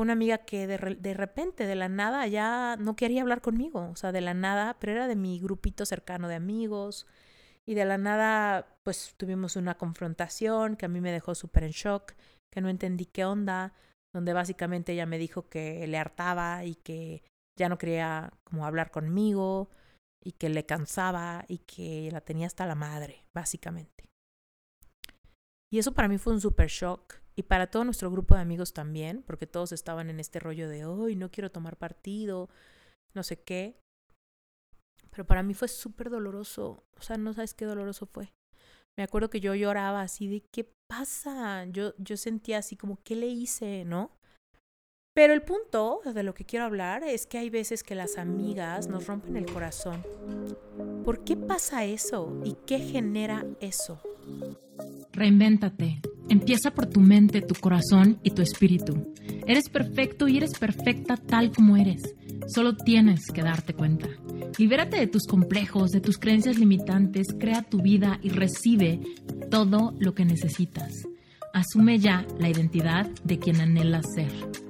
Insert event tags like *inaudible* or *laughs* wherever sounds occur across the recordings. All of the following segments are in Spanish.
una amiga que de, de, repente, de la nada, ya no quería hablar conmigo, o sea, de la nada, pero era de mi grupito cercano de amigos, y de la nada, pues tuvimos una confrontación que a mí me dejó súper en shock, que no entendí qué onda, donde básicamente ella me dijo que le hartaba y que ya no quería como hablar conmigo y que le cansaba y que la tenía hasta la madre, básicamente. Y eso para mí fue un super shock y para todo nuestro grupo de amigos también, porque todos estaban en este rollo de, hoy no quiero tomar partido, no sé qué. Pero para mí fue súper doloroso, o sea, no sabes qué doloroso fue. Me acuerdo que yo lloraba así de, ¿qué pasa? Yo, yo sentía así como, ¿qué le hice? ¿No? Pero el punto de lo que quiero hablar es que hay veces que las amigas nos rompen el corazón. ¿Por qué pasa eso? ¿Y qué genera eso? Reinvéntate. Empieza por tu mente, tu corazón y tu espíritu. Eres perfecto y eres perfecta tal como eres. Solo tienes que darte cuenta. Libérate de tus complejos, de tus creencias limitantes, crea tu vida y recibe todo lo que necesitas. Asume ya la identidad de quien anhelas ser.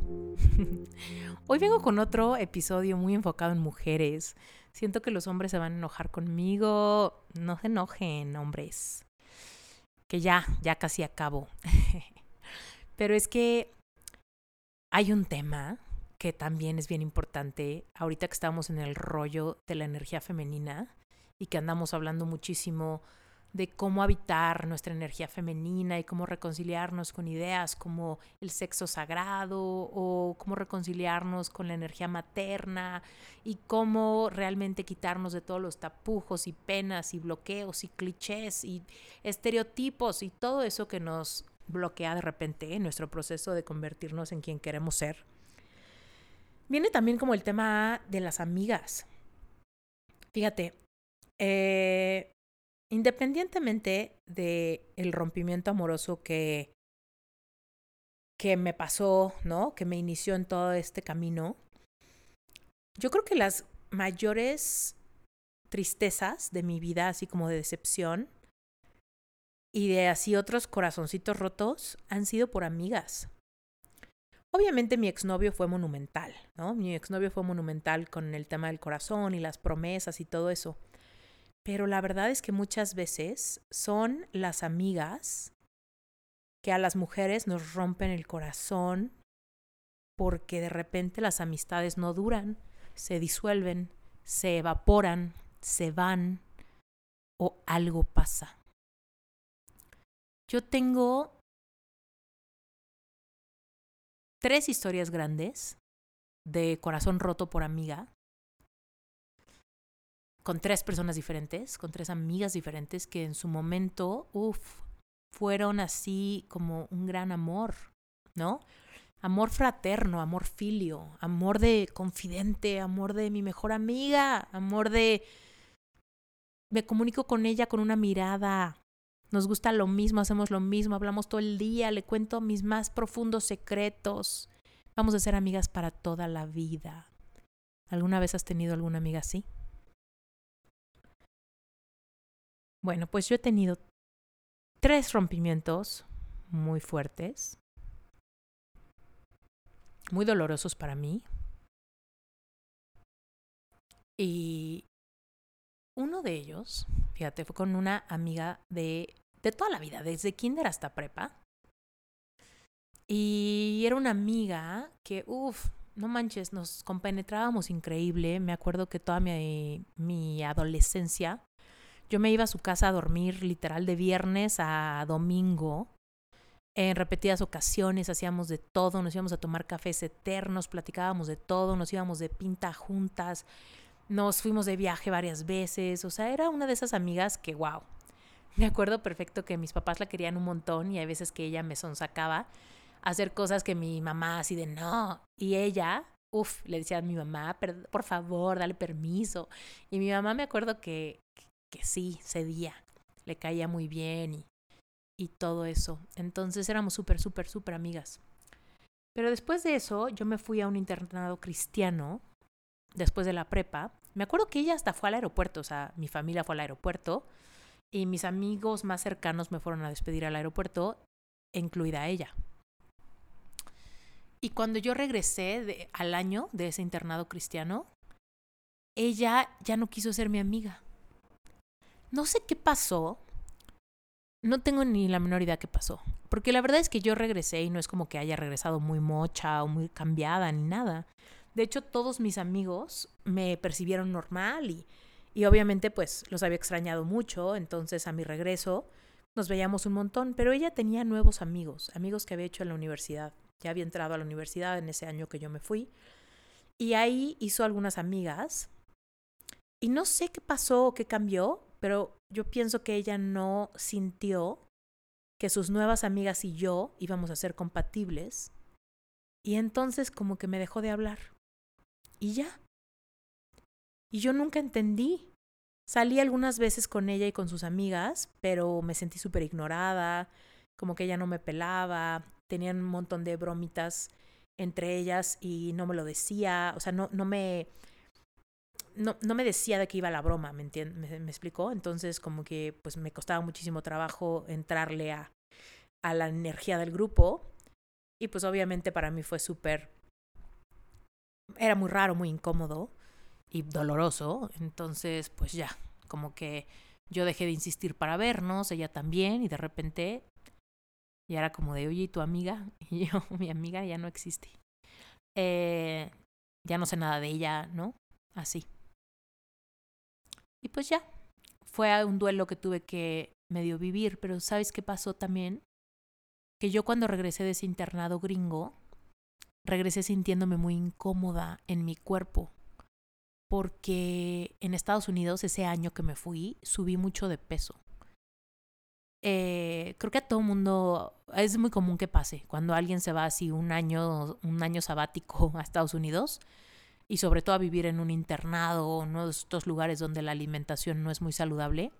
*laughs* Hoy vengo con otro episodio muy enfocado en mujeres. Siento que los hombres se van a enojar conmigo. No se enojen, hombres. Que ya, ya casi acabo. *laughs* Pero es que hay un tema que también es bien importante. Ahorita que estamos en el rollo de la energía femenina y que andamos hablando muchísimo de cómo habitar nuestra energía femenina y cómo reconciliarnos con ideas como el sexo sagrado o cómo reconciliarnos con la energía materna y cómo realmente quitarnos de todos los tapujos y penas y bloqueos y clichés y estereotipos y todo eso que nos bloquea de repente en nuestro proceso de convertirnos en quien queremos ser. Viene también como el tema de las amigas. Fíjate, eh, independientemente de el rompimiento amoroso que que me pasó, ¿no? Que me inició en todo este camino. Yo creo que las mayores tristezas de mi vida, así como de decepción y de así otros corazoncitos rotos, han sido por amigas. Obviamente mi exnovio fue monumental, ¿no? Mi exnovio fue monumental con el tema del corazón y las promesas y todo eso. Pero la verdad es que muchas veces son las amigas que a las mujeres nos rompen el corazón porque de repente las amistades no duran, se disuelven, se evaporan, se van o algo pasa. Yo tengo tres historias grandes de corazón roto por amiga con tres personas diferentes, con tres amigas diferentes que en su momento, uff, fueron así como un gran amor, ¿no? Amor fraterno, amor filio, amor de confidente, amor de mi mejor amiga, amor de... Me comunico con ella con una mirada. Nos gusta lo mismo, hacemos lo mismo, hablamos todo el día, le cuento mis más profundos secretos. Vamos a ser amigas para toda la vida. ¿Alguna vez has tenido alguna amiga así? Bueno, pues yo he tenido tres rompimientos muy fuertes, muy dolorosos para mí. Y uno de ellos, fíjate, fue con una amiga de, de toda la vida, desde kinder hasta prepa. Y era una amiga que, uff, no manches, nos compenetrábamos increíble. Me acuerdo que toda mi, mi adolescencia yo me iba a su casa a dormir literal de viernes a domingo. En repetidas ocasiones hacíamos de todo, nos íbamos a tomar cafés eternos, platicábamos de todo, nos íbamos de pinta juntas, nos fuimos de viaje varias veces, o sea, era una de esas amigas que, wow, me acuerdo perfecto que mis papás la querían un montón y hay veces que ella me sonsacaba hacer cosas que mi mamá así de no. Y ella, uff, le decía a mi mamá, por favor, dale permiso. Y mi mamá me acuerdo que, que sí, cedía, le caía muy bien y, y todo eso. Entonces éramos súper, súper, súper amigas. Pero después de eso, yo me fui a un internado cristiano, después de la prepa. Me acuerdo que ella hasta fue al aeropuerto, o sea, mi familia fue al aeropuerto y mis amigos más cercanos me fueron a despedir al aeropuerto, incluida ella. Y cuando yo regresé de, al año de ese internado cristiano, ella ya no quiso ser mi amiga. No sé qué pasó. No tengo ni la menor idea qué pasó. Porque la verdad es que yo regresé y no es como que haya regresado muy mocha o muy cambiada ni nada. De hecho, todos mis amigos me percibieron normal y, y obviamente pues los había extrañado mucho. Entonces a mi regreso nos veíamos un montón. Pero ella tenía nuevos amigos, amigos que había hecho en la universidad ya había entrado a la universidad en ese año que yo me fui. Y ahí hizo algunas amigas. Y no sé qué pasó o qué cambió, pero yo pienso que ella no sintió que sus nuevas amigas y yo íbamos a ser compatibles. Y entonces como que me dejó de hablar. Y ya. Y yo nunca entendí. Salí algunas veces con ella y con sus amigas, pero me sentí súper ignorada, como que ella no me pelaba, tenían un montón de bromitas entre ellas y no me lo decía, o sea, no, no me... No, no me decía de qué iba la broma, ¿me, me, me explicó? Entonces como que pues me costaba muchísimo trabajo entrarle a, a la energía del grupo y pues obviamente para mí fue súper... Era muy raro, muy incómodo y doloroso, entonces pues ya, como que yo dejé de insistir para vernos, ella también, y de repente y era como de, oye, ¿y tu amiga? *laughs* Y yo, mi amiga ya no existe. Eh, ya no sé nada de ella, ¿no? Así. Y pues ya, fue un duelo que tuve que medio vivir, pero ¿sabes qué pasó también? Que yo cuando regresé de ese internado gringo, regresé sintiéndome muy incómoda en mi cuerpo, porque en Estados Unidos ese año que me fui subí mucho de peso eh, creo que a todo mundo es muy común que pase cuando alguien se va así un año, un año sabático a Estados Unidos y sobre todo a vivir en un internado o uno de estos lugares donde la alimentación no es muy saludable,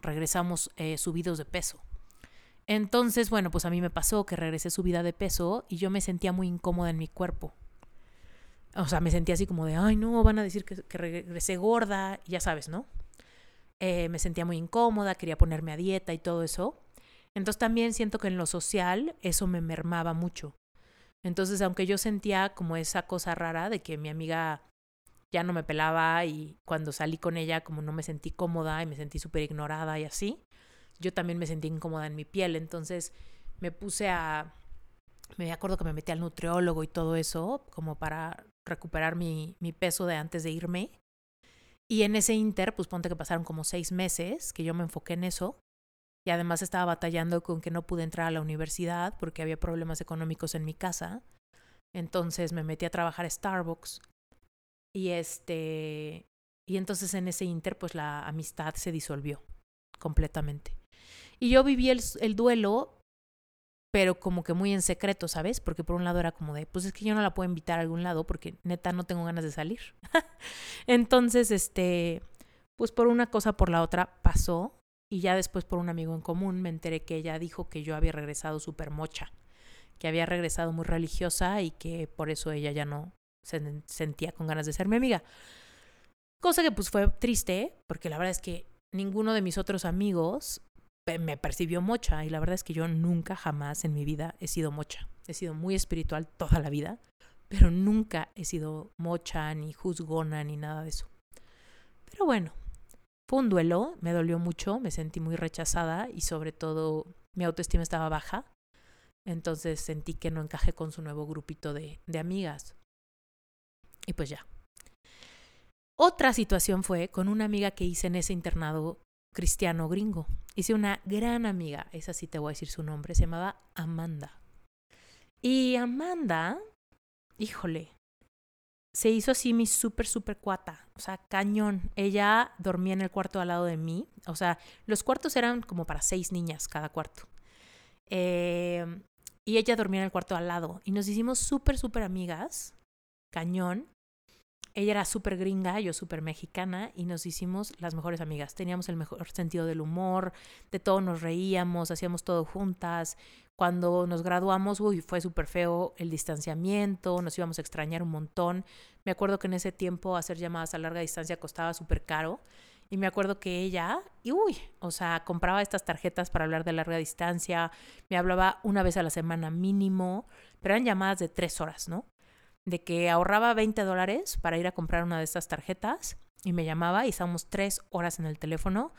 regresamos eh, subidos de peso. Entonces, bueno, pues a mí me pasó que regresé subida de peso y yo me sentía muy incómoda en mi cuerpo. O sea, me sentía así como de, ay, no, van a decir que, que regresé gorda, ya sabes, ¿no? Eh, me sentía muy incómoda, quería ponerme a dieta y todo eso. Entonces también siento que en lo social eso me mermaba mucho. Entonces, aunque yo sentía como esa cosa rara de que mi amiga ya no me pelaba y cuando salí con ella como no me sentí cómoda y me sentí súper ignorada y así, yo también me sentí incómoda en mi piel. Entonces me puse a... Me acuerdo que me metí al nutriólogo y todo eso como para recuperar mi, mi peso de antes de irme. Y en ese inter, pues ponte que pasaron como seis meses que yo me enfoqué en eso. Y además estaba batallando con que no pude entrar a la universidad porque había problemas económicos en mi casa. Entonces me metí a trabajar a Starbucks. Y este. Y entonces en ese inter, pues la amistad se disolvió completamente. Y yo viví el, el duelo pero como que muy en secreto, ¿sabes? Porque por un lado era como de, pues es que yo no la puedo invitar a algún lado porque neta no tengo ganas de salir. *laughs* Entonces, este, pues por una cosa por la otra pasó y ya después por un amigo en común me enteré que ella dijo que yo había regresado súper mocha, que había regresado muy religiosa y que por eso ella ya no se sentía con ganas de ser mi amiga. Cosa que pues fue triste, porque la verdad es que ninguno de mis otros amigos me percibió mocha y la verdad es que yo nunca jamás en mi vida he sido mocha. He sido muy espiritual toda la vida, pero nunca he sido mocha ni juzgona ni nada de eso. Pero bueno, fue un duelo, me dolió mucho, me sentí muy rechazada y sobre todo mi autoestima estaba baja. Entonces sentí que no encajé con su nuevo grupito de, de amigas. Y pues ya. Otra situación fue con una amiga que hice en ese internado cristiano gringo. Hice una gran amiga, esa sí te voy a decir su nombre, se llamaba Amanda. Y Amanda, híjole, se hizo así mi súper, súper cuata, o sea, cañón. Ella dormía en el cuarto al lado de mí, o sea, los cuartos eran como para seis niñas cada cuarto. Eh, y ella dormía en el cuarto al lado. Y nos hicimos súper, súper amigas, cañón. Ella era súper gringa, yo súper mexicana, y nos hicimos las mejores amigas. Teníamos el mejor sentido del humor, de todo nos reíamos, hacíamos todo juntas. Cuando nos graduamos, uy, fue súper feo el distanciamiento, nos íbamos a extrañar un montón. Me acuerdo que en ese tiempo hacer llamadas a larga distancia costaba súper caro. Y me acuerdo que ella, y uy, o sea, compraba estas tarjetas para hablar de larga distancia, me hablaba una vez a la semana mínimo, pero eran llamadas de tres horas, ¿no? De que ahorraba 20 dólares para ir a comprar una de estas tarjetas y me llamaba y estábamos tres horas en el teléfono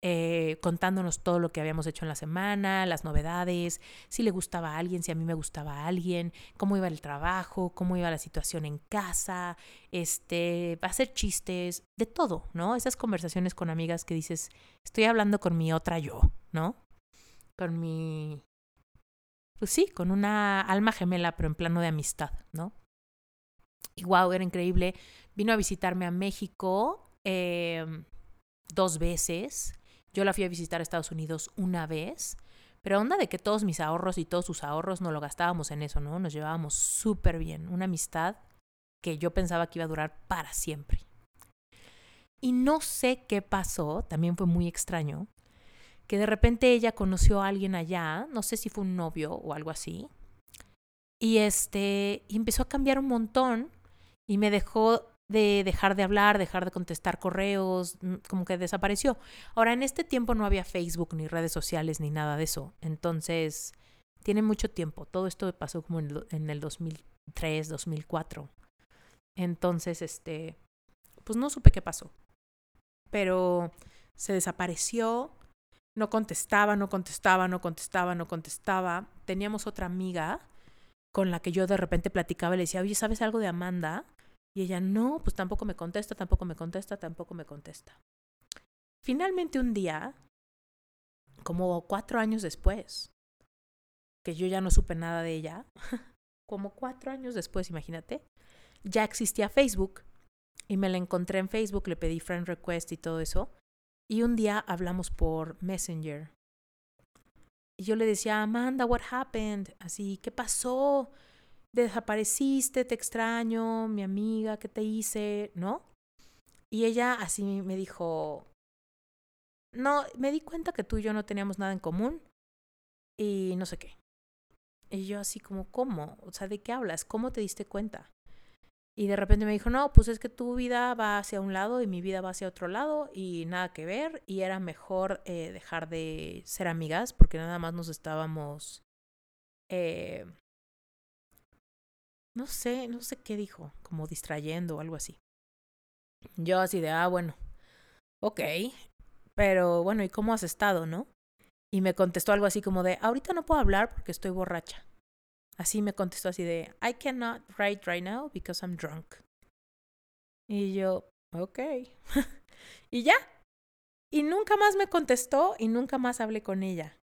eh, contándonos todo lo que habíamos hecho en la semana, las novedades, si le gustaba a alguien, si a mí me gustaba a alguien, cómo iba el trabajo, cómo iba la situación en casa, este, hacer chistes, de todo, ¿no? Esas conversaciones con amigas que dices, estoy hablando con mi otra yo, ¿no? Con mi... Pues sí, con una alma gemela, pero en plano de amistad, ¿no? Y wow, era increíble. Vino a visitarme a México eh, dos veces. Yo la fui a visitar a Estados Unidos una vez, pero onda de que todos mis ahorros y todos sus ahorros no lo gastábamos en eso, ¿no? Nos llevábamos súper bien, una amistad que yo pensaba que iba a durar para siempre. Y no sé qué pasó, también fue muy extraño, que de repente ella conoció a alguien allá, no sé si fue un novio o algo así, y este, empezó a cambiar un montón y me dejó de dejar de hablar, dejar de contestar correos, mm, como que desapareció. Ahora, en este tiempo no había Facebook ni redes sociales ni nada de eso. Entonces, tiene mucho tiempo. Todo esto pasó como en el 2003, 2004. Entonces, este, pues no supe qué pasó. Pero se desapareció, no contestaba, no contestaba, no contestaba, no contestaba. Teníamos otra amiga con la que yo de repente platicaba y le decía, oye, ¿sabes algo de Amanda? Y ella, no, pues tampoco me contesta, tampoco me contesta, tampoco me contesta. Finalmente un día, como cuatro años después, que yo ya no supe nada de ella, *laughs* como cuatro años después, imagínate, ya existía Facebook y me la encontré en Facebook, le pedí friend request y todo eso. Y un día hablamos por Messenger. Y yo le decía, Amanda, what happened? Así, ¿qué pasó? desapareciste, te extraño, mi amiga, ¿qué te hice? ¿No? Y ella así me dijo, no, me di cuenta que tú y yo no teníamos nada en común y no sé qué. Y yo así como, ¿cómo? O sea, ¿de qué hablas? ¿Cómo te diste cuenta? Y de repente me dijo, no, pues es que tu vida va hacia un lado y mi vida va hacia otro lado y nada que ver y era mejor eh, dejar de ser amigas porque nada más nos estábamos eh, no sé, no sé qué dijo, como distrayendo o algo así. Yo así de, ah, bueno, ok, pero bueno, ¿y cómo has estado, no? Y me contestó algo así como de, ahorita no puedo hablar porque estoy borracha. Así me contestó así de, I cannot write right now because I'm drunk. Y yo, ok. *laughs* y ya. Y nunca más me contestó y nunca más hablé con ella.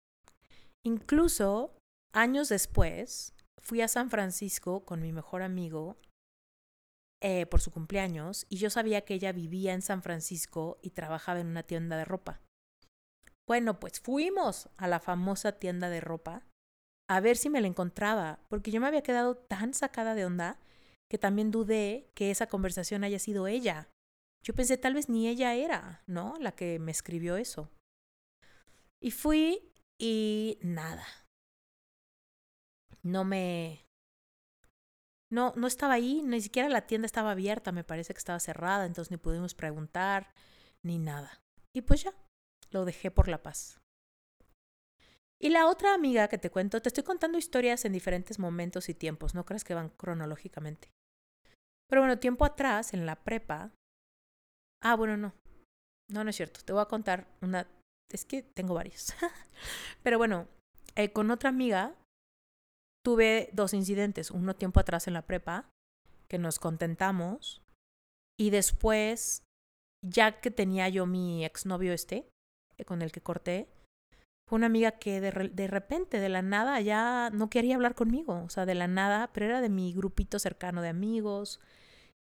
Incluso años después, fui a San Francisco con mi mejor amigo eh, por su cumpleaños y yo sabía que ella vivía en San Francisco y trabajaba en una tienda de ropa. Bueno, pues fuimos a la famosa tienda de ropa a ver si me la encontraba, porque yo me había quedado tan sacada de onda que también dudé que esa conversación haya sido ella. Yo pensé tal vez ni ella era, ¿no? La que me escribió eso. Y fui y nada no me... No, no estaba ahí, ni siquiera la tienda estaba abierta, me parece que estaba cerrada, entonces ni pudimos preguntar, ni nada. Y pues ya, lo dejé por la paz. Y la otra amiga que te cuento, te estoy contando historias en diferentes momentos y tiempos, no creas que van cronológicamente. Pero bueno, tiempo atrás, en la prepa... Ah, bueno, no. No, no es cierto. Te voy a contar una... Es que tengo varias. *laughs* Pero bueno, eh, con otra amiga tuve dos incidentes, uno tiempo atrás en la prepa, que nos contentamos, y después, ya que tenía yo mi exnovio este, eh, con el que corté, fue una amiga que de, de, repente, de la nada, ya no quería hablar conmigo, o sea, de la nada, pero era de mi grupito cercano de amigos,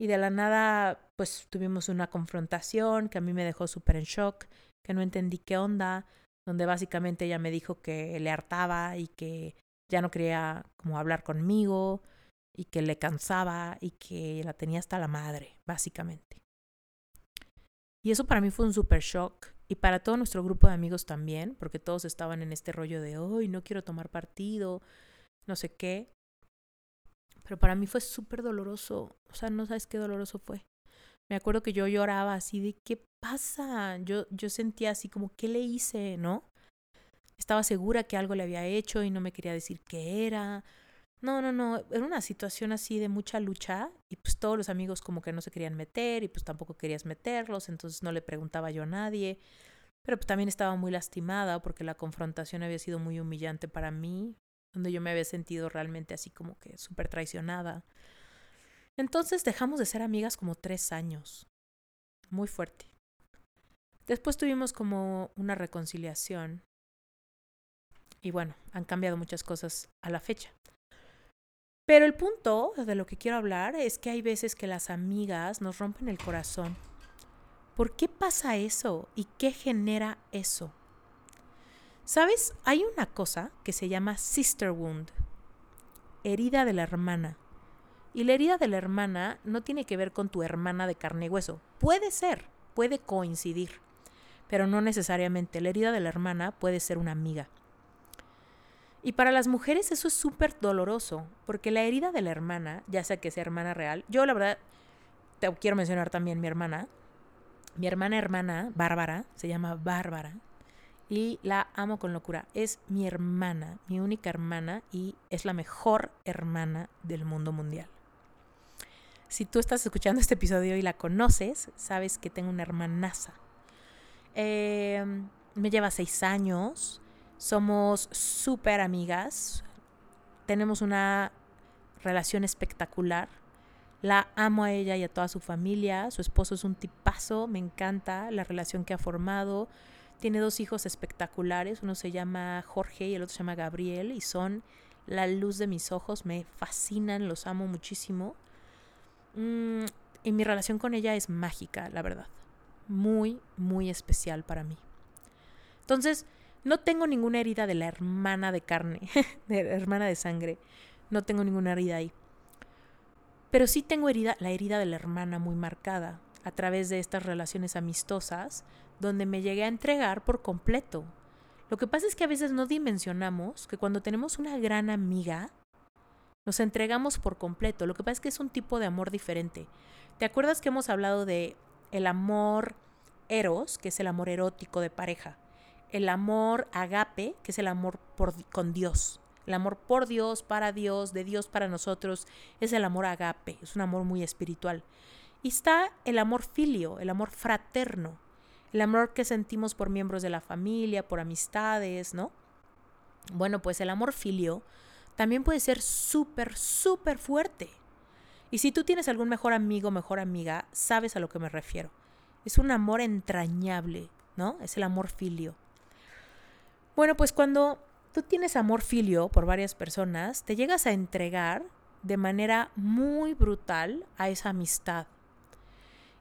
y de la nada, pues tuvimos una confrontación que a mí me dejó súper en shock, que no entendí qué onda, donde básicamente ella me dijo que le hartaba y que ya no quería como hablar conmigo y que le cansaba y que la tenía hasta la madre, básicamente. Y eso para mí fue un super shock y para todo nuestro grupo de amigos también, porque todos estaban en este rollo de, hoy no quiero tomar partido, no sé qué. Pero para mí fue súper doloroso, o sea, no sabes qué doloroso fue. Me acuerdo que yo lloraba así de, ¿qué pasa? Yo, yo sentía así como, ¿qué le hice? ¿No? Estaba segura que algo le había hecho y no me quería decir qué era. No, no, no, era una situación así de mucha lucha y pues todos los amigos como que no se querían meter y pues tampoco querías meterlos, entonces no le preguntaba yo a nadie. Pero pues, también estaba muy lastimada porque la confrontación había sido muy humillante para mí, donde yo me había sentido realmente así como que súper traicionada. Entonces dejamos de ser amigas como tres años. Muy fuerte. Después tuvimos como una reconciliación. Y bueno, han cambiado muchas cosas a la fecha. Pero el punto de lo que quiero hablar es que hay veces que las amigas nos rompen el corazón. ¿Por qué pasa eso? ¿Y qué genera eso? ¿Sabes? Hay una cosa que se llama sister wound, herida de la hermana. Y la herida de la hermana no tiene que ver con tu hermana de carne y hueso. Puede ser, puede coincidir, pero no necesariamente. La herida de la hermana puede ser una amiga. Y para las mujeres eso es súper doloroso, porque la herida de la hermana, ya sea que sea hermana real, yo la verdad te quiero mencionar también mi hermana. Mi hermana hermana, Bárbara, se llama Bárbara, y la amo con locura. Es mi hermana, mi única hermana, y es la mejor hermana del mundo mundial. Si tú estás escuchando este episodio y la conoces, sabes que tengo una hermanaza. Em, me lleva seis años somos súper amigas. Tenemos una relación espectacular. La amo a ella y a toda su familia. Su esposo es un tipazo. Me encanta la relación que ha formado. Tiene dos hijos espectaculares. Uno se llama Jorge y el otro se llama Gabriel. Y son la luz de mis ojos. Me fascinan. Los amo muchísimo. Mm, y mi relación con ella es mágica, la verdad. Muy, muy especial para mí. Entonces, no tengo ninguna herida de la hermana de carne, *laughs* de la hermana de sangre. No tengo ninguna herida ahí. Pero sí tengo herida, la herida de la hermana muy marcada a través de estas relaciones amistosas donde me llegué a entregar por completo. Lo que pasa es que a veces no dimensionamos que cuando tenemos una gran amiga, nos entregamos por completo. Lo que pasa es que es un tipo de amor diferente. ¿Te acuerdas que hemos hablado de el amor eros, que es el amor erótico de pareja? El amor agape, que es el amor por, con Dios. El amor por Dios, para Dios, de Dios para nosotros, es el amor agape, es un amor muy espiritual. Y está el amor filio, el amor fraterno, el amor que sentimos por miembros de la familia, por amistades, ¿no? Bueno, pues el amor filio también puede ser súper, súper fuerte. Y si tú tienes algún mejor amigo, mejor amiga, sabes a lo que me refiero. Es un amor entrañable, ¿no? Es el amor filio. Bueno, pues cuando tú tienes amor filio por varias personas, te llegas a entregar de manera muy brutal a esa amistad.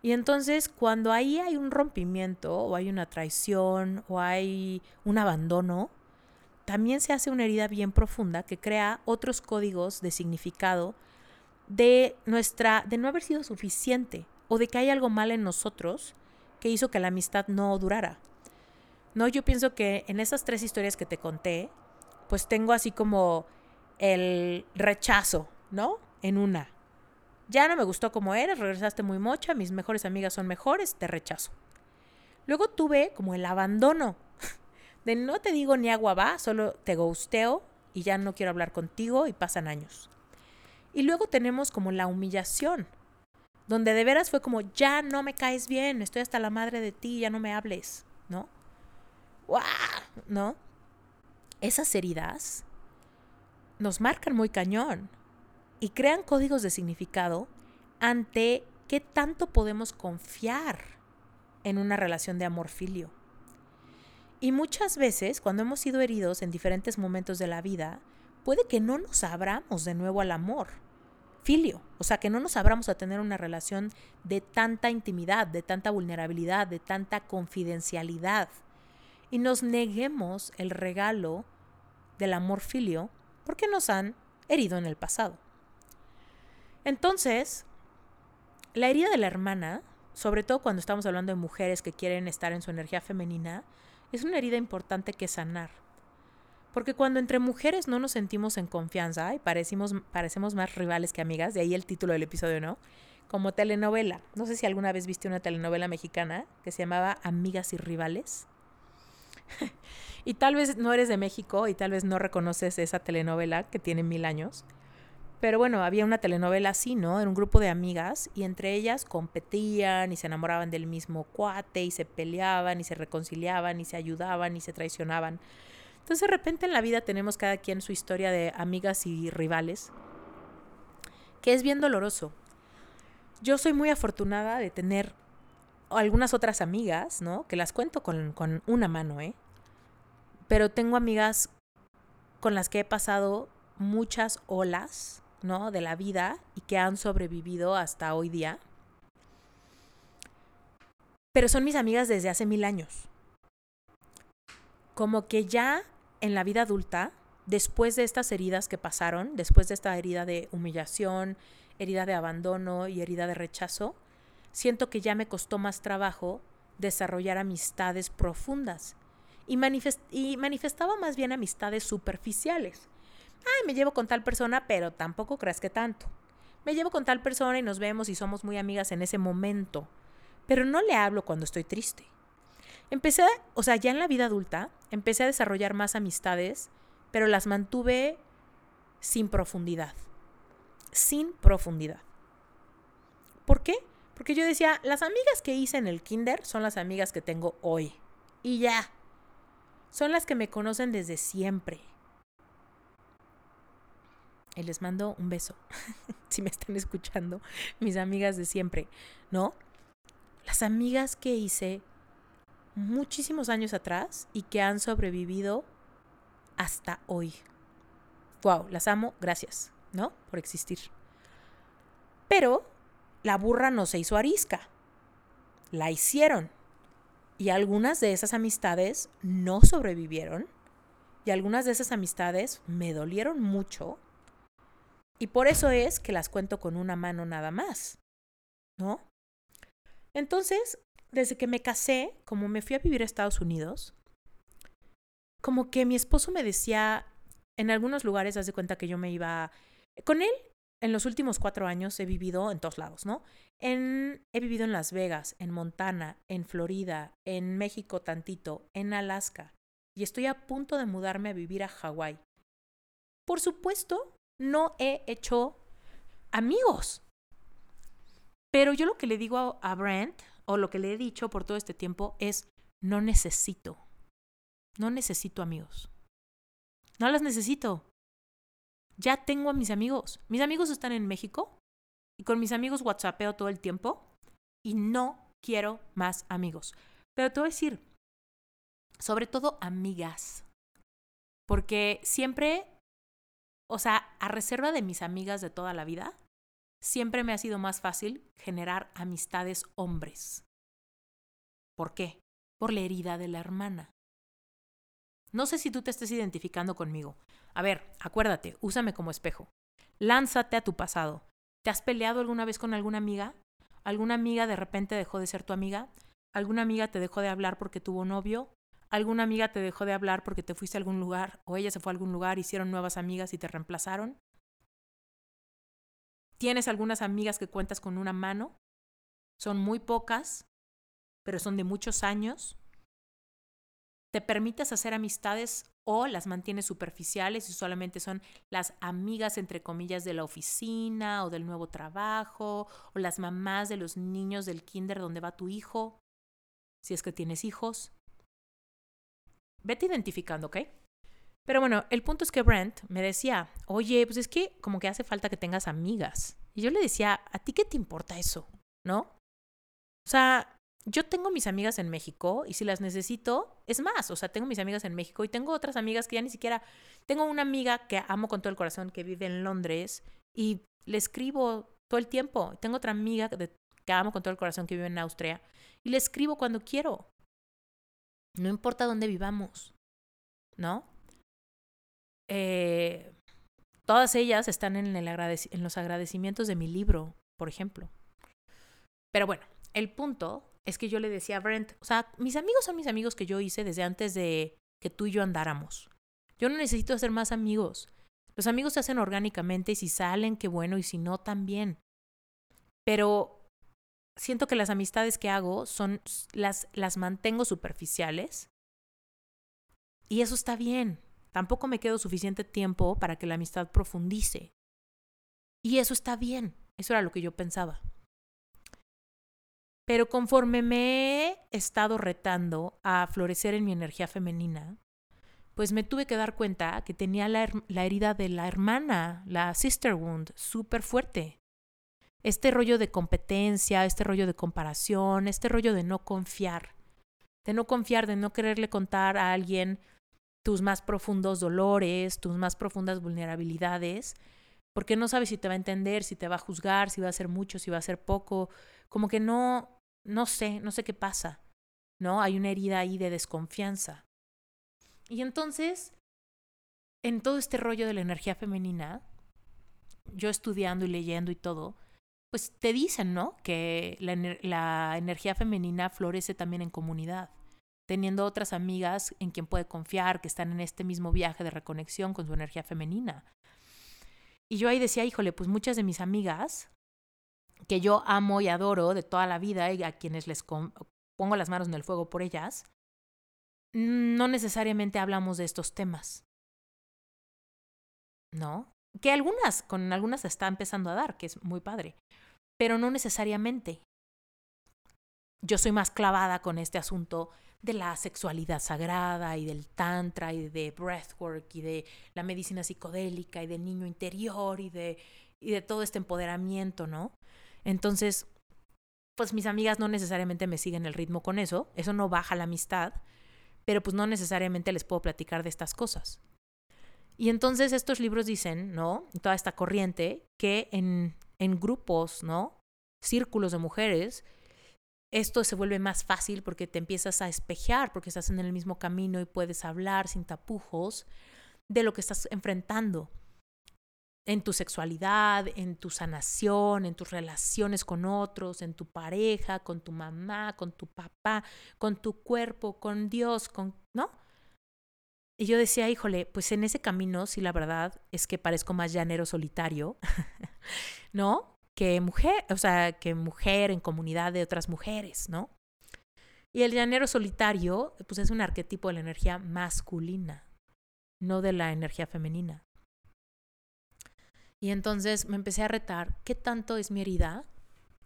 Y entonces cuando ahí hay un rompimiento o hay una traición o hay un abandono, también se hace una herida bien profunda que crea otros códigos de significado de nuestra de no haber sido suficiente o de que hay algo mal en nosotros que hizo que la amistad no durara. No, yo pienso que en esas tres historias que te conté, pues tengo así como el rechazo, ¿no? En una. Ya no me gustó como eres, regresaste muy mocha, mis mejores amigas son mejores, te rechazo. Luego tuve como el abandono, *laughs* de no te digo ni agua va, solo te gusteo y ya no quiero hablar contigo y pasan años. Y luego tenemos como la humillación, donde de veras fue como, ya no me caes bien, estoy hasta la madre de ti, ya no me hables, ¿no? ¿No? Esas heridas nos marcan muy cañón y crean códigos de significado ante qué tanto podemos confiar en una relación de amor-filio. Y muchas veces, cuando hemos sido heridos en diferentes momentos de la vida, puede que no nos abramos de nuevo al amor, filio, o sea, que no nos abramos a tener una relación de tanta intimidad, de tanta vulnerabilidad, de tanta confidencialidad y nos neguemos el regalo del amor filio porque nos han herido en el pasado. Entonces, la herida de la hermana, sobre todo cuando estamos hablando de mujeres que quieren estar en su energía femenina, es una herida importante que sanar. Porque cuando entre mujeres no nos sentimos en confianza y parecimos, parecemos más rivales que amigas, de ahí el título del episodio, ¿no? Como telenovela. No sé si alguna vez viste una telenovela mexicana que se llamaba Amigas y Rivales. *laughs* y tal vez no eres de México y tal vez no reconoces esa telenovela que tiene mil años. Pero bueno, había una telenovela así, ¿no? Era un grupo de amigas y entre ellas competían y se enamoraban del mismo cuate y se peleaban y se reconciliaban y se ayudaban y se traicionaban. Entonces de repente en la vida tenemos cada quien su historia de amigas y rivales, que es bien doloroso. Yo soy muy afortunada de tener algunas otras amigas, ¿no? Que las cuento con, con una mano, ¿eh? Pero tengo amigas con las que he pasado muchas olas ¿no? De la vida y que han sobrevivido hasta hoy día. Pero son mis amigas desde hace mil años. Como que ya en la vida adulta, después de estas heridas que pasaron, después de esta herida de humillación, herida de abandono y herida de rechazo, siento que ya me costó más trabajo desarrollar amistades profundas y, manifestaba más bien amistades superficiales ay, me llevo con tal persona, pero tampoco creas que tanto. Me llevo con tal persona y nos vemos y somos muy amigas en ese momento, pero no le hablo cuando estoy triste. Empecé, o sea, ya en la vida adulta, empecé a desarrollar más amistades, pero las mantuve sin profundidad. Sin profundidad. ¿Por qué? Porque yo decía, las amigas que hice en el kinder son las amigas que tengo hoy. Y ya. Son las que me conocen desde siempre. Y les mando un beso, *laughs* si me están escuchando, mis amigas de siempre, ¿no? Las amigas que hice muchísimos años atrás y que han sobrevivido hasta hoy. Wow, las amo, gracias, ¿no? Por existir. Pero la burra no se hizo arisca. La hicieron. Y algunas de esas amistades no sobrevivieron. Y algunas de esas amistades me dolieron mucho y por eso es que las cuento con una mano nada más, ¿no? Entonces, desde que me casé, como me fui a vivir a Estados Unidos, como que mi esposo me decía, en algunos lugares, haz de cuenta que yo me iba con él. En los últimos cuatro años he vivido en todos lados, ¿no? En, he vivido en Las Vegas, en Montana, en Florida, en México tantito, en Alaska. Y estoy a punto de mudarme a vivir a Hawái. Por supuesto no he hecho amigos. Pero yo lo que le digo a, Brent, o lo que le he dicho por todo este tiempo, es, no necesito. No necesito amigos. No las necesito. Ya tengo a mis amigos. Mis amigos están en México y con mis amigos WhatsAppeo todo el tiempo y no quiero más amigos. Pero te voy a decir, sobre todo amigas, porque siempre o sea, a reserva de mis amigas de toda la vida, siempre me ha sido más fácil generar amistades hombres. ¿Por qué? Por la herida de la hermana. No sé si tú te estés identificando conmigo. A ver, acuérdate, úsame como espejo. Lánzate a tu pasado. ¿Te has peleado alguna vez con alguna amiga? ¿Alguna amiga de repente dejó de ser tu amiga? ¿Alguna amiga te dejó de hablar porque tuvo novio? alguna amiga te dejó de hablar porque te fuiste a algún lugar o ella se fue a algún lugar, hicieron nuevas amigas y te reemplazaron. Tienes algunas amigas que cuentas con una mano, son muy pocas, pero son de muchos años. Te permites hacer amistades o las mantienes superficiales y solamente son las amigas, entre comillas, de la oficina o del nuevo trabajo o las mamás de los niños del kinder donde va tu hijo, si es que tienes hijos. Vete identificando, ¿ok? Pero bueno, el punto es que Brent me decía, oye, pues es que como que hace falta que tengas amigas. Y yo le decía, ¿a ti qué te importa eso? ¿No? O sea, yo tengo mis amigas en México y si las necesito, es más, o sea, tengo mis amigas en México y tengo otras amigas que ya ni siquiera, tengo una amiga que amo con todo el corazón que vive en Londres y le escribo todo el tiempo. Tengo otra amiga que amo con todo el corazón que vive en Austria y le escribo cuando quiero. No importa dónde vivamos, ¿no? Eh, todas ellas están en, el en los agradecimientos de mi libro, por ejemplo. Pero bueno, el punto es que yo le decía a Brent, o sea, mis amigos son mis amigos que yo hice desde antes de que tú y yo andáramos. Yo no necesito hacer más amigos. Los amigos se hacen orgánicamente y si salen, qué bueno, y si no, también. Pero siento que las amistades que hago son las, las mantengo superficiales y eso está bien. Tampoco me quedo suficiente tiempo para que la amistad profundice. Y eso está bien. Eso era lo que yo pensaba. Pero conforme me he estado retando a florecer en mi energía femenina, pues me tuve que dar cuenta que tenía la, herida de la hermana, la sister wound, súper fuerte. Este rollo de competencia, este rollo de comparación, este rollo de no confiar, de no confiar, de no quererle contar a alguien tus más profundos dolores, tus más profundas vulnerabilidades, porque no sabes si te va a entender, si te va a juzgar, si va a ser mucho, si va a ser poco, como que no, no sé, no sé qué pasa, ¿no? Hay una herida ahí de desconfianza. Y entonces, en todo este rollo de la energía femenina, yo estudiando y leyendo y todo, pues te dicen, ¿no? Que la, la energía femenina florece también en comunidad teniendo otras amigas en quien puede confiar, que están en este mismo viaje de reconexión con su energía femenina. Y yo ahí decía, híjole, pues muchas de mis amigas, que yo amo y adoro de toda la vida y a quienes les pongo las manos en el fuego por ellas, no necesariamente hablamos de estos temas. ¿No? Que algunas, con algunas está empezando a dar, que es muy padre, pero no necesariamente. Yo soy más clavada con este asunto de la sexualidad sagrada y del tantra y de breathwork y de la medicina psicodélica y del niño interior y de, y de todo este empoderamiento, ¿no? Entonces, pues mis amigas no necesariamente me siguen el ritmo con eso, eso no baja la amistad, pero pues no necesariamente les puedo platicar de estas cosas. Y entonces estos libros dicen, ¿no? Toda esta corriente, que en, en grupos, ¿no? Círculos de mujeres, esto se vuelve más fácil porque te empiezas a espejear, porque estás en el mismo camino y puedes hablar sin tapujos de lo que estás enfrentando en tu sexualidad, en tu sanación, en tus relaciones con otros, en tu pareja, con tu mamá, con tu papá, con tu cuerpo, con Dios, con, ¿no? Y yo decía, híjole, pues en ese camino, sí, la verdad es que parezco más llanero solitario, *laughs* ¿no? que mujer, o sea, que mujer en comunidad de otras mujeres, ¿no? Y el llanero solitario, pues es un arquetipo de la energía masculina, no de la energía femenina. Y entonces me empecé a retar qué tanto es mi herida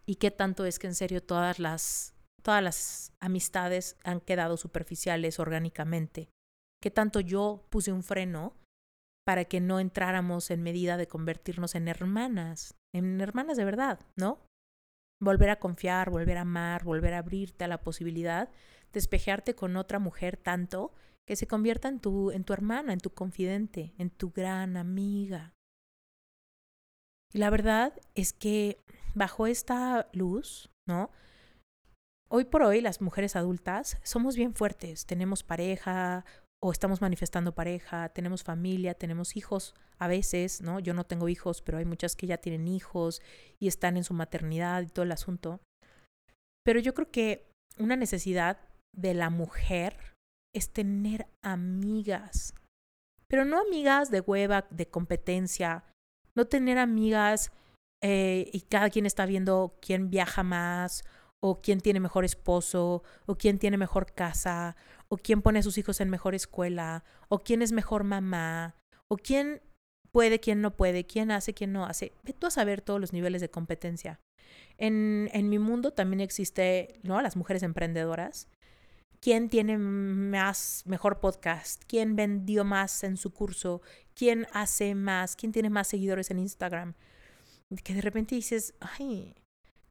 y qué tanto es que en serio todas las, todas las amistades han quedado superficiales orgánicamente. Qué tanto yo puse un freno para que no entráramos en medida de convertirnos en hermanas, en hermanas de verdad, ¿no? Volver a confiar, volver a amar, volver a abrirte a la posibilidad de despejarte con otra mujer tanto que se convierta en tu, en tu hermana, en tu confidente, en tu gran amiga. Y la verdad es que bajo esta luz, ¿no? Hoy por hoy las mujeres adultas somos bien fuertes, tenemos pareja o estamos manifestando pareja, tenemos familia, tenemos hijos a veces, ¿no? Yo no tengo hijos, pero hay muchas que ya tienen hijos y están en su maternidad y todo el asunto. Pero yo creo que una necesidad de la mujer es tener amigas, pero no amigas de hueva, de competencia, no tener amigas eh, y cada quien está viendo quién viaja más o quién tiene mejor esposo o quién tiene mejor casa o quién pone a sus hijos en mejor escuela, o quién es mejor mamá, o quién puede, quién no puede, quién hace, quién no hace. Ve tú a saber todos los niveles de competencia. En, en mi mundo también existe, ¿no? Las mujeres emprendedoras. ¿Quién tiene más, mejor podcast? ¿Quién vendió más en su curso? ¿Quién hace más? ¿Quién tiene más seguidores en Instagram? Que de repente dices, ay,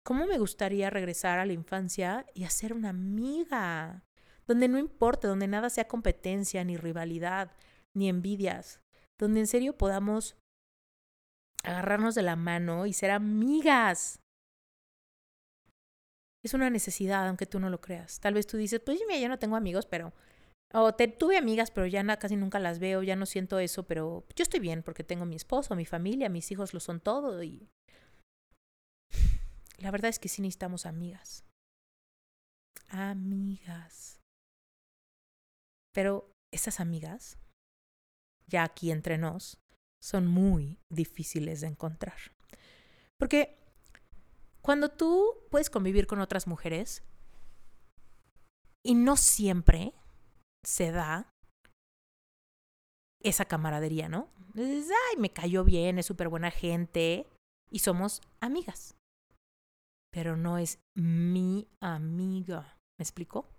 ¿cómo me gustaría regresar a la infancia y hacer una amiga? donde no importa, donde nada sea competencia, ni rivalidad, ni envidias, donde en serio podamos agarrarnos de la mano y ser amigas. Es una necesidad, aunque tú no lo creas. Tal vez tú dices, pues mira, yo no tengo amigos, pero O te, tuve amigas, pero ya casi nunca las veo, ya no siento eso, pero yo estoy bien porque tengo mi esposo, mi familia, mis hijos lo son todo y la verdad es que sí necesitamos amigas. Amigas. Pero esas amigas, ya aquí entre nos, son muy difíciles de encontrar. Porque cuando tú puedes convivir con otras mujeres, y no siempre se da esa camaradería, ¿no? Dices, ay, me cayó bien, es súper buena gente y somos amigas. Pero no es mi amiga. ¿Me explico?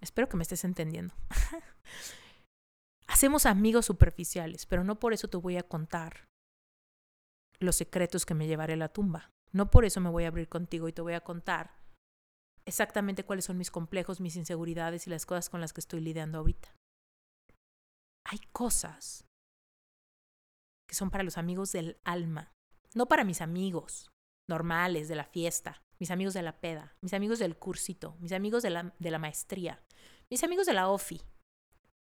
Espero que me estés entendiendo. *laughs* Hacemos amigos superficiales, pero no por eso te voy a contar los secretos que me llevaré a la tumba. No por eso me voy a abrir contigo y te voy a contar exactamente cuáles son mis complejos, mis inseguridades y las cosas con las que estoy lidiando ahorita. Hay cosas que son para los amigos del alma, no para mis amigos normales de la fiesta, mis amigos de la peda, mis amigos del cursito, mis amigos de la, de la maestría, mis amigos de la OFI,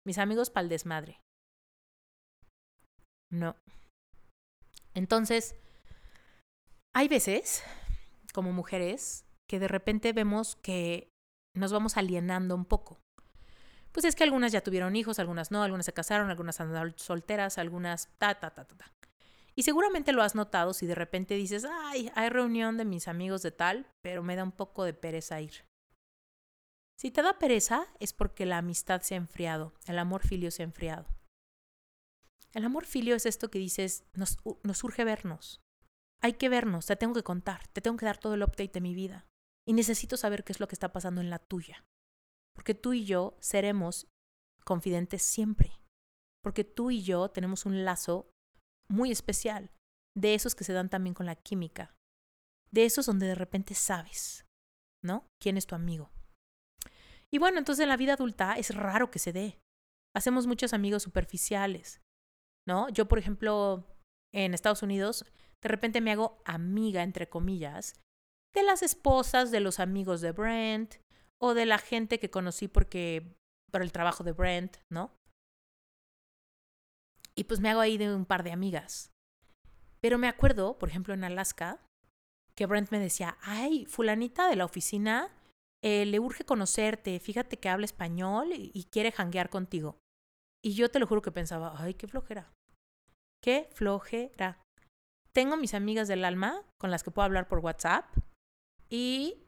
mis amigos para el desmadre. No. Entonces, hay veces, como mujeres, que de repente vemos que nos vamos alienando un poco. Pues es que algunas ya tuvieron hijos, algunas no, algunas se casaron, algunas andan solteras, algunas ta, ta, ta, ta, ta. Y seguramente lo has notado si de repente dices, ay, hay reunión de mis amigos de tal, pero me da un poco de pereza ir. Si te da pereza es porque la amistad se ha enfriado, el amor filio se ha enfriado. El amor filio es esto que dices, nos, nos urge vernos. Hay que vernos, te tengo que contar, te tengo que dar todo el update de mi vida y necesito saber qué es lo que está pasando en la tuya. Porque tú y yo seremos confidentes siempre. Porque tú y yo tenemos un lazo muy especial, de esos que se dan también con la química, de esos donde de repente sabes, ¿no? ¿Quién es tu amigo? Y bueno, entonces en la vida adulta es raro que se dé. Hacemos muchos amigos superficiales, ¿no? Yo, por ejemplo, en Estados Unidos, de repente me hago amiga, entre comillas, de las esposas de los amigos de Brent o de la gente que conocí porque por el trabajo de Brent, ¿no? Y pues me hago ahí de un par de amigas. Pero me acuerdo, por ejemplo, en Alaska, que Brent me decía, ay, fulanita de la oficina, eh, le urge conocerte, fíjate que habla español y quiere janguear contigo. Y yo te lo juro que pensaba, ay, qué flojera. Qué flojera. Tengo mis amigas del alma con las que puedo hablar por WhatsApp y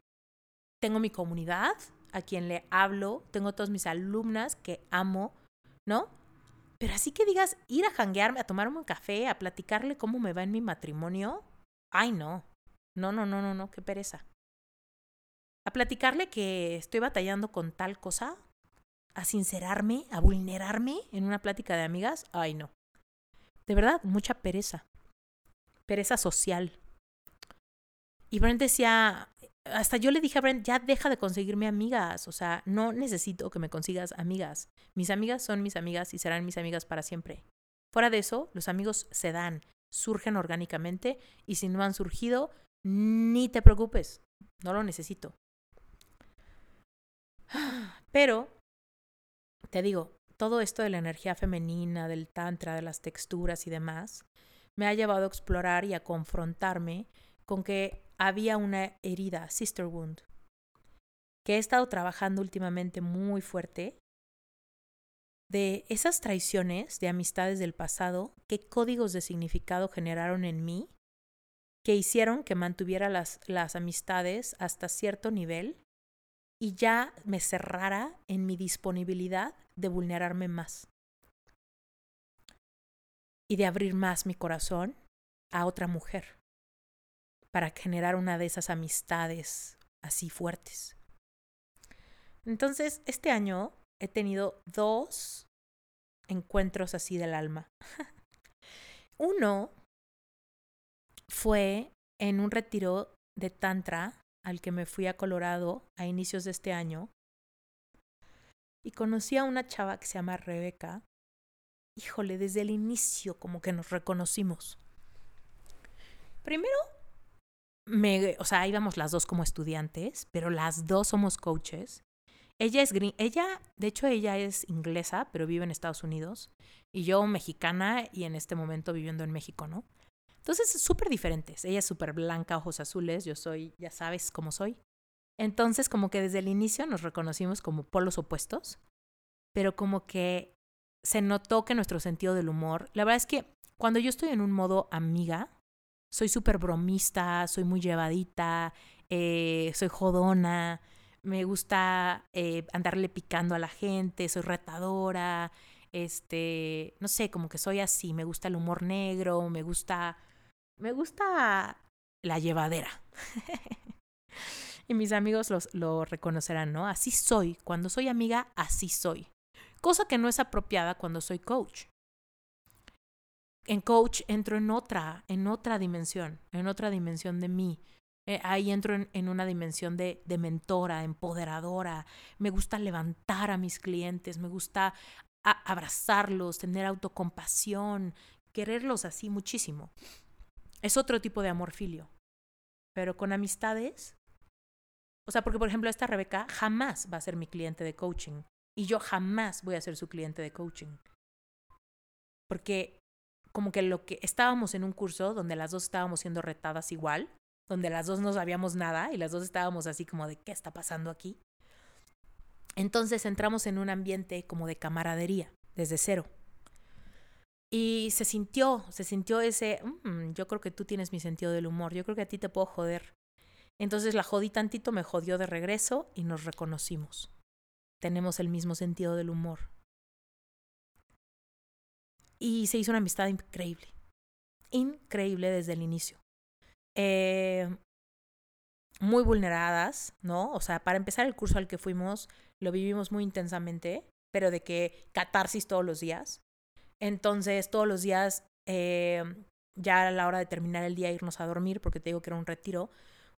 tengo mi comunidad a quien le hablo, tengo todas mis alumnas que amo, ¿no? Pero así que digas, ir a janguearme, a tomarme un café, a platicarle cómo me va en mi matrimonio, ay no, no, no, no, no, no, qué pereza. A platicarle que estoy batallando con tal cosa, a sincerarme, a vulnerarme en una plática de amigas, ay no. De verdad, mucha pereza. Pereza social. Y Brent decía, hasta yo le dije a Brent, ya deja de conseguirme amigas, o sea, no necesito que me consigas amigas. Mis amigas son mis amigas y serán mis amigas para siempre. Fuera de eso, los amigos se dan, surgen orgánicamente y si no han surgido, ni te preocupes, no lo necesito. *sighs* Pero, te digo, todo esto de la energía femenina, del tantra, de las texturas y demás, me ha llevado a explorar y a confrontarme con que había una herida, sister wound, que he estado trabajando últimamente muy fuerte, de esas traiciones de amistades del pasado, qué códigos de significado generaron en mí, que hicieron que mantuviera las, las amistades hasta cierto nivel y ya me cerrara en mi disponibilidad de vulnerarme más. Y de abrir más mi corazón a otra mujer para generar una de esas amistades así fuertes. Entonces, este año he tenido dos encuentros así del alma. *laughs* Uno fue en un retiro de Tantra al que me fui a Colorado a inicios de este año y conocí a una chava que se llama Rebeca. Híjole, desde el inicio como que nos reconocimos. Primero me, o sea, íbamos las dos como estudiantes, pero las dos somos coaches. Ella es gring, ella, de hecho ella es inglesa, pero vive en Estados Unidos. Y yo mexicana y en este momento viviendo en México, ¿no? Entonces, súper diferentes. Ella es súper blanca, ojos azules, yo soy, ya sabes cómo soy. Entonces, como que desde el inicio nos reconocimos como polos opuestos, pero como que se notó que nuestro sentido del humor, la verdad es que cuando yo estoy en un modo amiga, soy súper bromista, soy muy llevadita, eh, soy jodona, me gusta eh, andarle picando a la gente, soy retadora, este, no sé, como que soy así, me gusta el humor negro, me gusta, me gusta la llevadera. *laughs* y mis amigos los, lo reconocerán, ¿no? Así soy, cuando soy amiga, así soy. Cosa que no es apropiada cuando soy coach. En coach entro en otra, en otra dimensión, en otra dimensión de mí, eh, ahí entro en, una dimensión de, de, mentora, empoderadora. Me gusta levantar a mis clientes, me gusta abrazarlos, tener autocompasión, quererlos así muchísimo. Es otro tipo de amor filio. Pero con amistades, o sea, porque por ejemplo esta Rebeca jamás va a ser mi cliente de coaching y yo jamás voy a ser su cliente de coaching. Porque como que lo que estábamos en un curso donde las dos estábamos siendo retadas igual, donde las dos no sabíamos nada y las dos estábamos así como de qué está pasando aquí. Entonces entramos en un ambiente como de camaradería, desde cero. Y se sintió, se sintió ese, mm, yo creo que tú tienes mi sentido del humor, yo creo que a ti te puedo joder. Entonces la jodí tantito, me jodió de regreso y nos reconocimos. Tenemos el mismo sentido del humor. Y se hizo una amistad increíble, increíble desde el inicio. Eh, muy vulneradas, ¿no? O sea, para empezar el curso al que fuimos, lo vivimos muy intensamente, pero de que catarsis todos los días. Entonces, todos los días, eh, ya a la hora de terminar el día, irnos a dormir, porque te digo que era un retiro,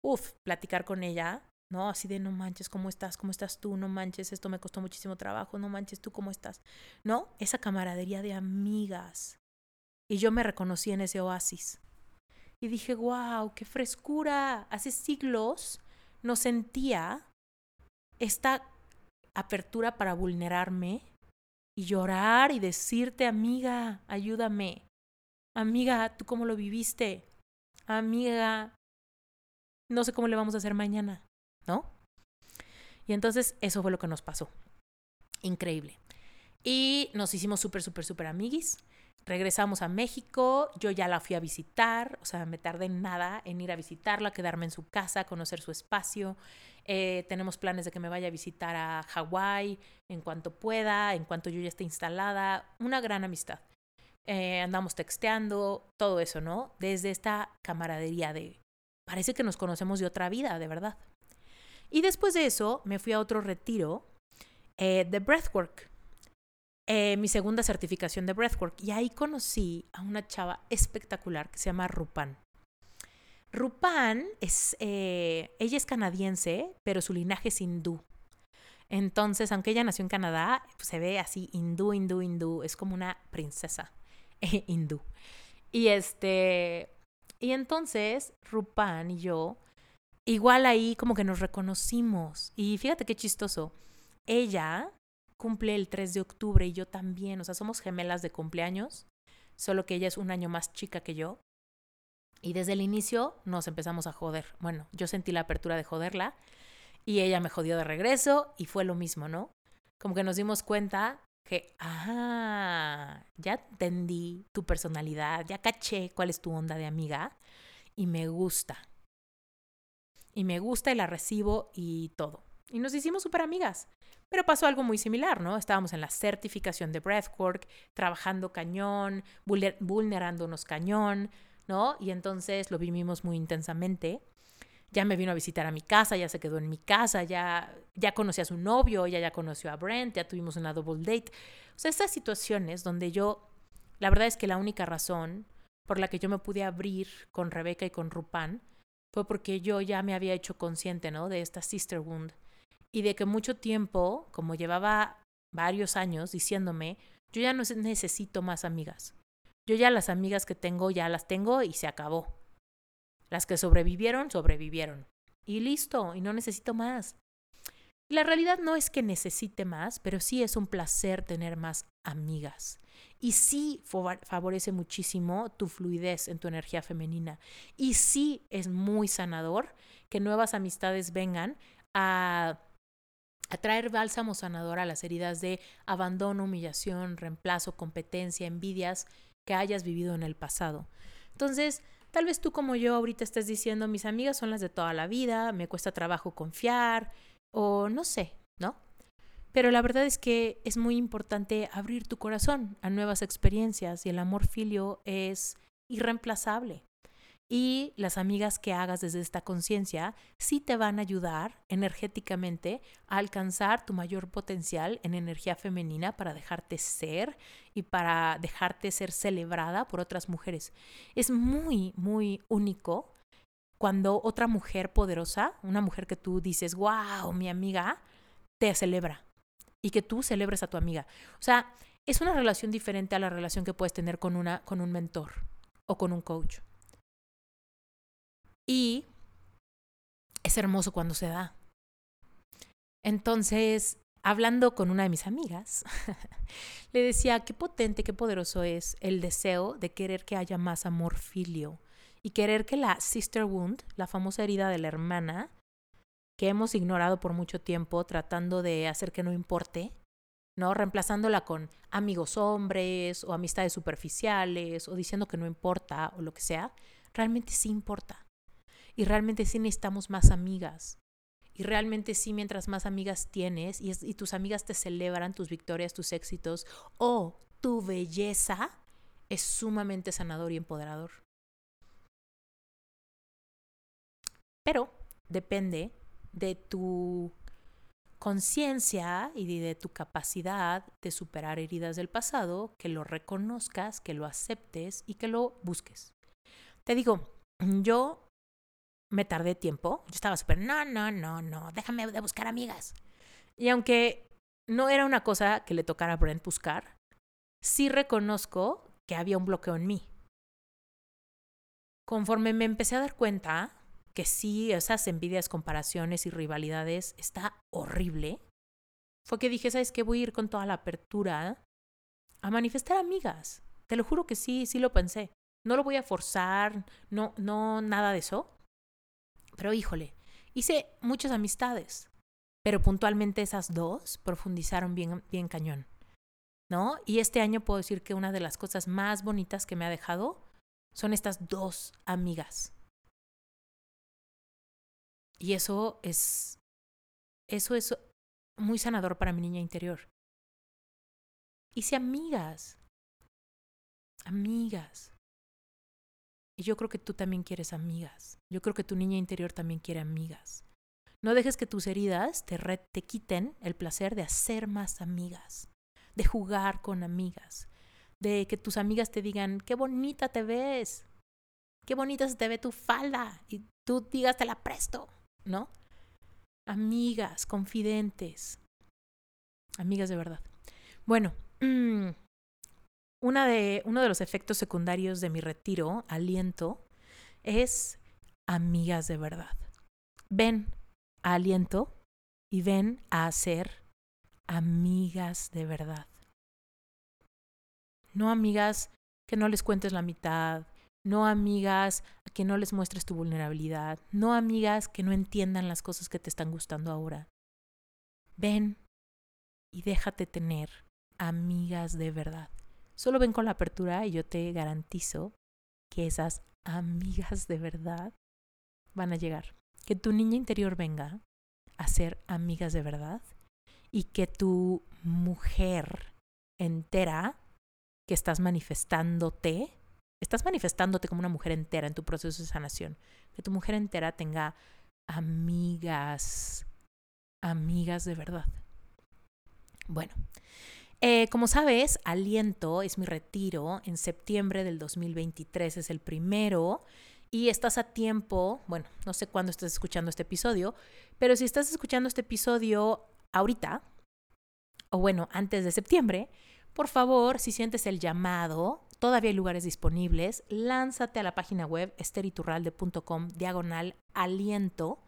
uff, platicar con ella, ¿no? Así de, no manches, ¿cómo estás? ¿Cómo estás tú? No manches, esto me costó muchísimo trabajo, no manches, ¿tú cómo estás? ¿No? Esa camaradería de amigas. Y yo me reconocí en ese oasis. Y dije, wow, qué frescura. Hace siglos no sentía esta apertura para vulnerarme y llorar y decirte, amiga, ayúdame. Amiga, ¿tú cómo lo viviste? Amiga, no sé cómo le vamos a hacer mañana, ¿no? Y entonces eso fue lo que nos pasó. Increíble. Y nos hicimos súper, súper, súper amiguis. Regresamos a México, yo ya la fui a visitar, o sea, me tardé nada en ir a visitarla, quedarme en su casa, conocer su espacio. Eh, tenemos planes de que me vaya a visitar a Hawái en cuanto pueda, en cuanto yo ya esté instalada. Una gran amistad. Eh, andamos texteando, todo eso, ¿no? Desde esta camaradería de... Parece que nos conocemos de otra vida, de verdad. Y después de eso me fui a otro retiro eh, de Breathwork eh, mi segunda certificación de Breathwork y ahí conocí a una chava espectacular que se llama Rupan. Rupan es, eh, ella es canadiense, pero su linaje es hindú. Entonces, aunque ella nació en Canadá, se ve así hindú, hindú, hindú. Es como una princesa *laughs* hindú. Y este, y entonces Rupan y yo, igual ahí como que nos reconocimos. Y fíjate qué chistoso. Ella cumple el 3 de octubre y yo también, o sea, somos gemelas de cumpleaños, solo que ella es un año más chica que yo. Y desde el inicio nos empezamos a joder. Bueno, yo sentí la apertura de joderla y ella me jodió de regreso y fue lo mismo, ¿no? Como que nos dimos cuenta que, ah, ya entendí tu personalidad, ya caché cuál es tu onda de amiga y me gusta. Y me gusta y la recibo y todo. Y nos hicimos súper amigas. Pero pasó algo muy similar, ¿no? Estábamos en la certificación de Breathwork, trabajando cañón, vulnerándonos cañón, ¿no? Y entonces lo vivimos muy intensamente. Ya me vino a visitar a mi casa, ya se quedó en mi casa, ya, ya conocí a su novio, ya ya conoció a Brent, ya tuvimos una double date. O sea, estas situaciones donde yo, la verdad es que la única razón por la que yo me pude abrir con Rebeca y con Rupan fue porque yo ya me había hecho consciente, ¿no? De esta sister wound y de que mucho tiempo, como llevaba varios años diciéndome, yo ya no necesito más amigas. Yo ya las amigas que tengo ya las tengo y se acabó. Las que sobrevivieron, sobrevivieron. Y listo, y no necesito más. La realidad no es que necesite más, pero sí es un placer tener más amigas. Y sí favorece muchísimo tu fluidez en tu energía femenina. Y sí es muy sanador que nuevas amistades vengan a, a traer bálsamo sanador a las heridas de abandono, humillación, reemplazo, competencia, envidias que hayas vivido en el pasado. Entonces, tal vez tú como yo ahorita estés diciendo, mis amigas son las de toda la vida, me cuesta trabajo confiar, o no sé, ¿no? Pero la verdad es que es muy importante abrir tu corazón a nuevas experiencias y el amor filio es irreemplazable. Y las amigas que hagas desde esta conciencia sí te van a ayudar energéticamente a alcanzar tu mayor potencial en energía femenina para dejarte ser y para dejarte ser celebrada por otras mujeres. Es muy, muy único cuando otra mujer poderosa, una mujer que tú dices, wow, mi amiga, te celebra y que tú celebres a tu amiga. O sea, es una relación diferente a la relación que puedes tener con, una, con un mentor o con un coach. Y es hermoso cuando se da. Entonces, hablando con una de mis amigas, *laughs* le decía, qué potente, qué poderoso es el deseo de querer que haya más amor filio y querer que la sister wound, la famosa herida de la hermana, que hemos ignorado por mucho tiempo tratando de hacer que no importe, ¿no? Reemplazándola con amigos hombres o amistades superficiales o diciendo que no importa o lo que sea, realmente sí importa. Y realmente sí necesitamos más amigas. Y realmente sí, mientras más amigas tienes y, y tus amigas te celebran tus victorias, tus éxitos o tu belleza, es sumamente sanador y empoderador. Pero depende de tu conciencia y de tu capacidad de superar heridas del pasado, que lo reconozcas, que lo aceptes y que lo busques. Te digo, yo me tardé tiempo, yo estaba súper, no, no, no, no, déjame de buscar amigas. Y aunque no era una cosa que le tocara a Brent buscar, sí reconozco que había un bloqueo en mí. Conforme me empecé a dar cuenta que sí, esas envidias, comparaciones y rivalidades está horrible, fue que dije, ¿sabes qué? Voy a ir con toda la apertura a manifestar amigas. Te lo juro que sí, sí lo pensé. No lo voy a forzar, no, no, nada de eso. Pero híjole, hice muchas amistades, pero puntualmente esas dos profundizaron bien, bien cañón. ¿No? Y este año puedo decir que una de las cosas más bonitas que me ha dejado son estas dos amigas. Y eso es, eso es muy sanador para mi niña interior. Hice amigas, amigas. Y yo creo que tú también quieres amigas. Yo creo que tu niña interior también quiere amigas. No dejes que tus heridas te, te quiten el placer de hacer más amigas, de jugar con amigas, de que tus amigas te digan, qué bonita te ves, qué bonita se te ve tu falda, y tú digas, te la presto. ¿No? Amigas, confidentes, amigas de verdad. Bueno, mm, una de, uno de los efectos secundarios de mi retiro, aliento, es amigas de verdad. Ven a aliento y ven a ser amigas de verdad. No amigas que no les cuentes la mitad, no amigas que no les muestres tu vulnerabilidad, no amigas que no entiendan las cosas que te están gustando ahora. Ven y déjate tener amigas de verdad. Solo ven con la apertura y yo te garantizo que esas amigas de verdad van a llegar. Que tu niña interior venga a ser amigas de verdad y que tu mujer entera que estás manifestándote estás manifestándote como una mujer entera en tu proceso de sanación. Que tu mujer entera tenga amigas, amigas de verdad. Bueno, eh, como sabes, Aliento es mi retiro en septiembre del 2023, es el primero. Y estás a tiempo, bueno, no sé cuándo estás escuchando este episodio, pero si estás escuchando este episodio ahorita, o bueno, antes de septiembre, por favor, si sientes el llamado, todavía hay lugares disponibles, lánzate a la página web esteriturralde.com diagonal aliento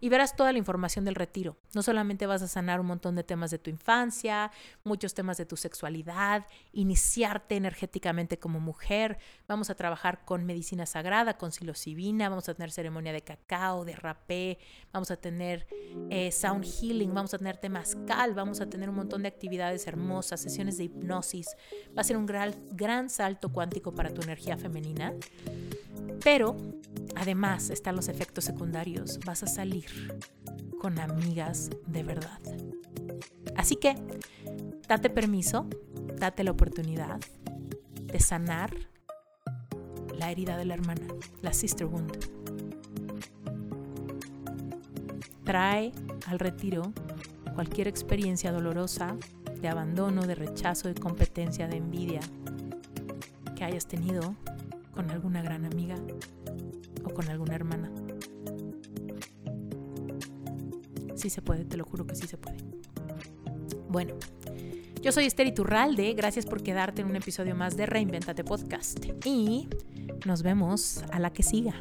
y verás toda la información del retiro. No solamente vas a sanar un montón de temas de tu infancia, muchos temas de tu sexualidad, iniciarte energéticamente como mujer, vamos a trabajar con medicina sagrada, con psilocibina, vamos a tener ceremonia de cacao, de rapé, vamos a tener eh, sound healing, vamos a tener temazcal, vamos a tener un montón de actividades hermosas, sesiones de hipnosis, va a ser un gran, gran salto cuántico para tu energía femenina. Pero además están los efectos secundarios. Vas a salir con amigas de verdad. Así que date permiso, date la oportunidad de sanar la herida de la hermana, la sister wound. Trae al retiro cualquier experiencia dolorosa de abandono, de rechazo, de competencia, de envidia que hayas tenido con alguna gran amiga o con alguna hermana. Sí se puede, te lo juro que sí se puede. Bueno, yo soy Esther Iturralde, gracias por quedarte en un episodio más de Reinventate Podcast y nos vemos a la que siga.